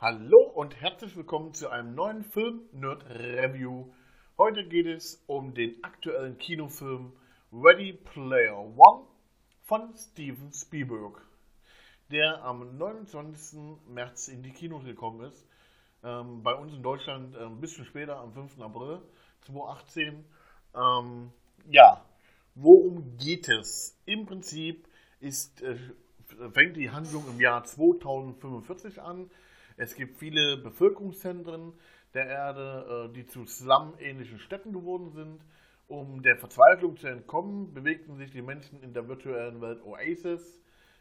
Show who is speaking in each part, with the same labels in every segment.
Speaker 1: Hallo und herzlich willkommen zu einem neuen Film-Nerd-Review. Heute geht es um den aktuellen Kinofilm Ready Player One von Steven Spielberg, der am 29. März in die Kinos gekommen ist. Ähm, bei uns in Deutschland äh, ein bisschen später, am 5. April 2018. Ähm, ja, worum geht es? Im Prinzip ist, äh, fängt die Handlung im Jahr 2045 an es gibt viele Bevölkerungszentren der Erde, äh, die zu Slum-ähnlichen Städten geworden sind. Um der Verzweiflung zu entkommen, bewegten sich die Menschen in der virtuellen Welt Oasis.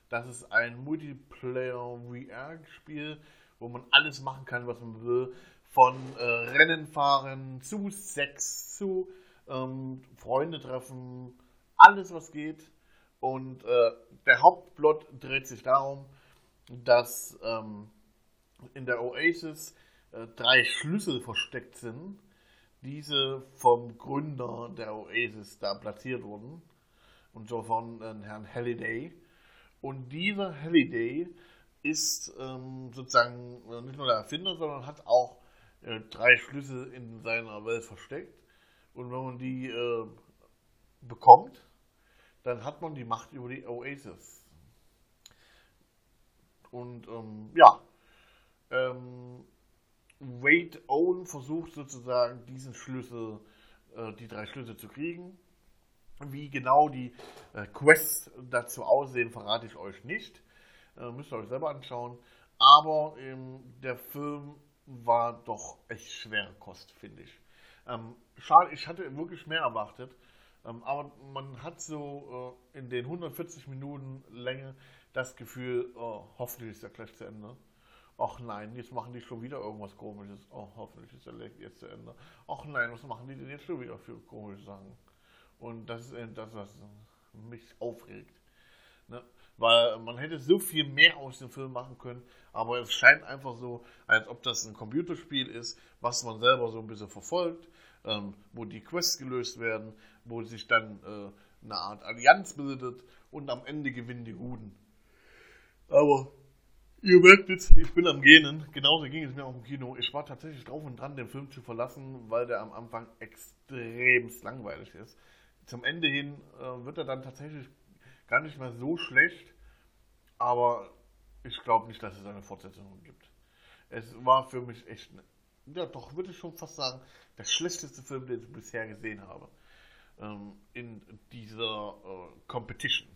Speaker 1: Das ist ein Multiplayer-VR-Spiel, wo man alles machen kann, was man will. Von äh, Rennen fahren zu Sex zu ähm, Freunde treffen, alles was geht. Und äh, der Hauptplot dreht sich darum, dass ähm, in der Oasis äh, drei Schlüssel versteckt sind, diese vom Gründer der Oasis da platziert wurden, und so von äh, Herrn Halliday. Und dieser Halliday ist ähm, sozusagen äh, nicht nur der Erfinder, sondern hat auch äh, drei Schlüssel in seiner Welt versteckt. Und wenn man die äh, bekommt, dann hat man die Macht über die Oasis. Und ähm, ja, ähm, Wade Owen versucht sozusagen diesen Schlüssel, äh, die drei Schlüssel zu kriegen. Wie genau die äh, Quests dazu aussehen, verrate ich euch nicht. Äh, müsst ihr euch selber anschauen. Aber ähm, der Film war doch echt schwere Kost, finde ich. Ähm, schade, ich hatte wirklich mehr erwartet. Ähm, aber man hat so äh, in den 140 Minuten Länge das Gefühl, oh, hoffentlich ist er gleich zu Ende. Ach nein, jetzt machen die schon wieder irgendwas komisches. Oh, hoffentlich ist der Leck jetzt zu Ende. Ach nein, was machen die denn jetzt schon wieder für komische Sachen? Und das ist eben das, was mich aufregt. Ne? Weil man hätte so viel mehr aus dem Film machen können, aber es scheint einfach so, als ob das ein Computerspiel ist, was man selber so ein bisschen verfolgt, ähm, wo die Quests gelöst werden, wo sich dann äh, eine Art Allianz bildet und am Ende gewinnen die Guten. Aber Ihr merkt jetzt, ich bin am Gähnen. Genauso ging es mir auch im Kino. Ich war tatsächlich drauf und dran, den Film zu verlassen, weil der am Anfang extrem langweilig ist. Zum Ende hin äh, wird er dann tatsächlich gar nicht mehr so schlecht, aber ich glaube nicht, dass es eine Fortsetzung gibt. Es war für mich echt, ja doch, würde ich schon fast sagen, der schlechteste Film, den ich bisher gesehen habe. Ähm, in dieser äh, Competition.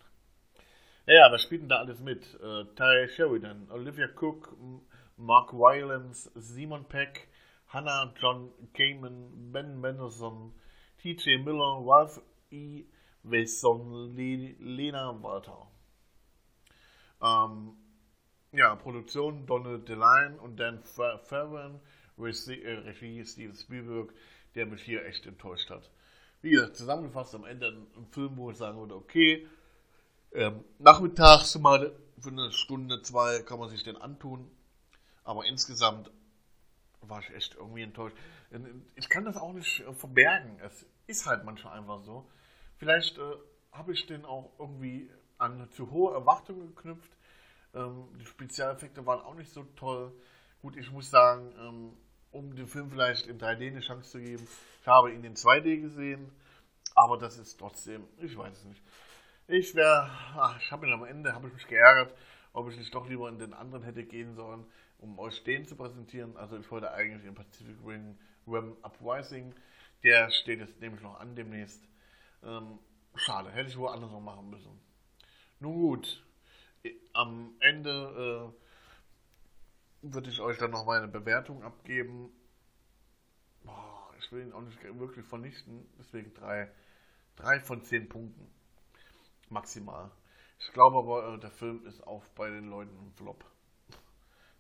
Speaker 1: Ja, was spielt denn da alles mit? Äh, Ty Sheridan, Olivia Cook, Mark Rylance, Simon Peck, Hannah John Kamen, Ben Mendelssohn, TJ Miller, Ralph E. Wesson, Le Lena Walter. Ähm, ja, Produktion Donald DeLine und Dan Farron, äh, Regie Steven Spielberg, der mich hier echt enttäuscht hat. Wie gesagt, zusammengefasst am Ende ein Film, wo ich sagen würde, okay, ähm, nachmittags mal für eine Stunde, zwei kann man sich den antun. Aber insgesamt war ich echt irgendwie enttäuscht. Ich kann das auch nicht äh, verbergen. Es ist halt manchmal einfach so. Vielleicht äh, habe ich den auch irgendwie an zu hohe Erwartungen geknüpft. Ähm, die Spezialeffekte waren auch nicht so toll. Gut, ich muss sagen, ähm, um dem Film vielleicht in 3D eine Chance zu geben, ich habe ihn in 2D gesehen, aber das ist trotzdem, ich weiß es nicht. Ich wäre, ich habe ihn am Ende, habe ich mich geärgert, ob ich nicht doch lieber in den anderen hätte gehen sollen, um euch den zu präsentieren. Also ich wollte eigentlich in Pacific Ring Rim Uprising, der steht jetzt nämlich noch an demnächst. Ähm, schade, hätte ich wohl anders noch machen müssen. Nun gut, am Ende äh, würde ich euch dann noch meine Bewertung abgeben. Boah, ich will ihn auch nicht wirklich vernichten, deswegen drei, drei von zehn Punkten maximal. Ich glaube aber, äh, der Film ist auch bei den Leuten ein Flop.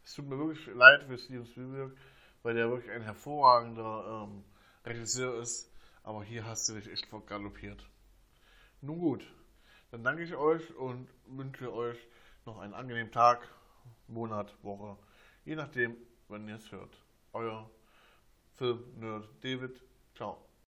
Speaker 1: Es tut mir wirklich leid für Steven Spielberg, weil der wirklich ein hervorragender ähm, Regisseur ist. Aber hier hast du dich echt vergaloppiert. Nun gut, dann danke ich euch und wünsche euch noch einen angenehmen Tag, Monat, Woche, je nachdem, wann ihr es hört. Euer Film-Nerd David. Ciao.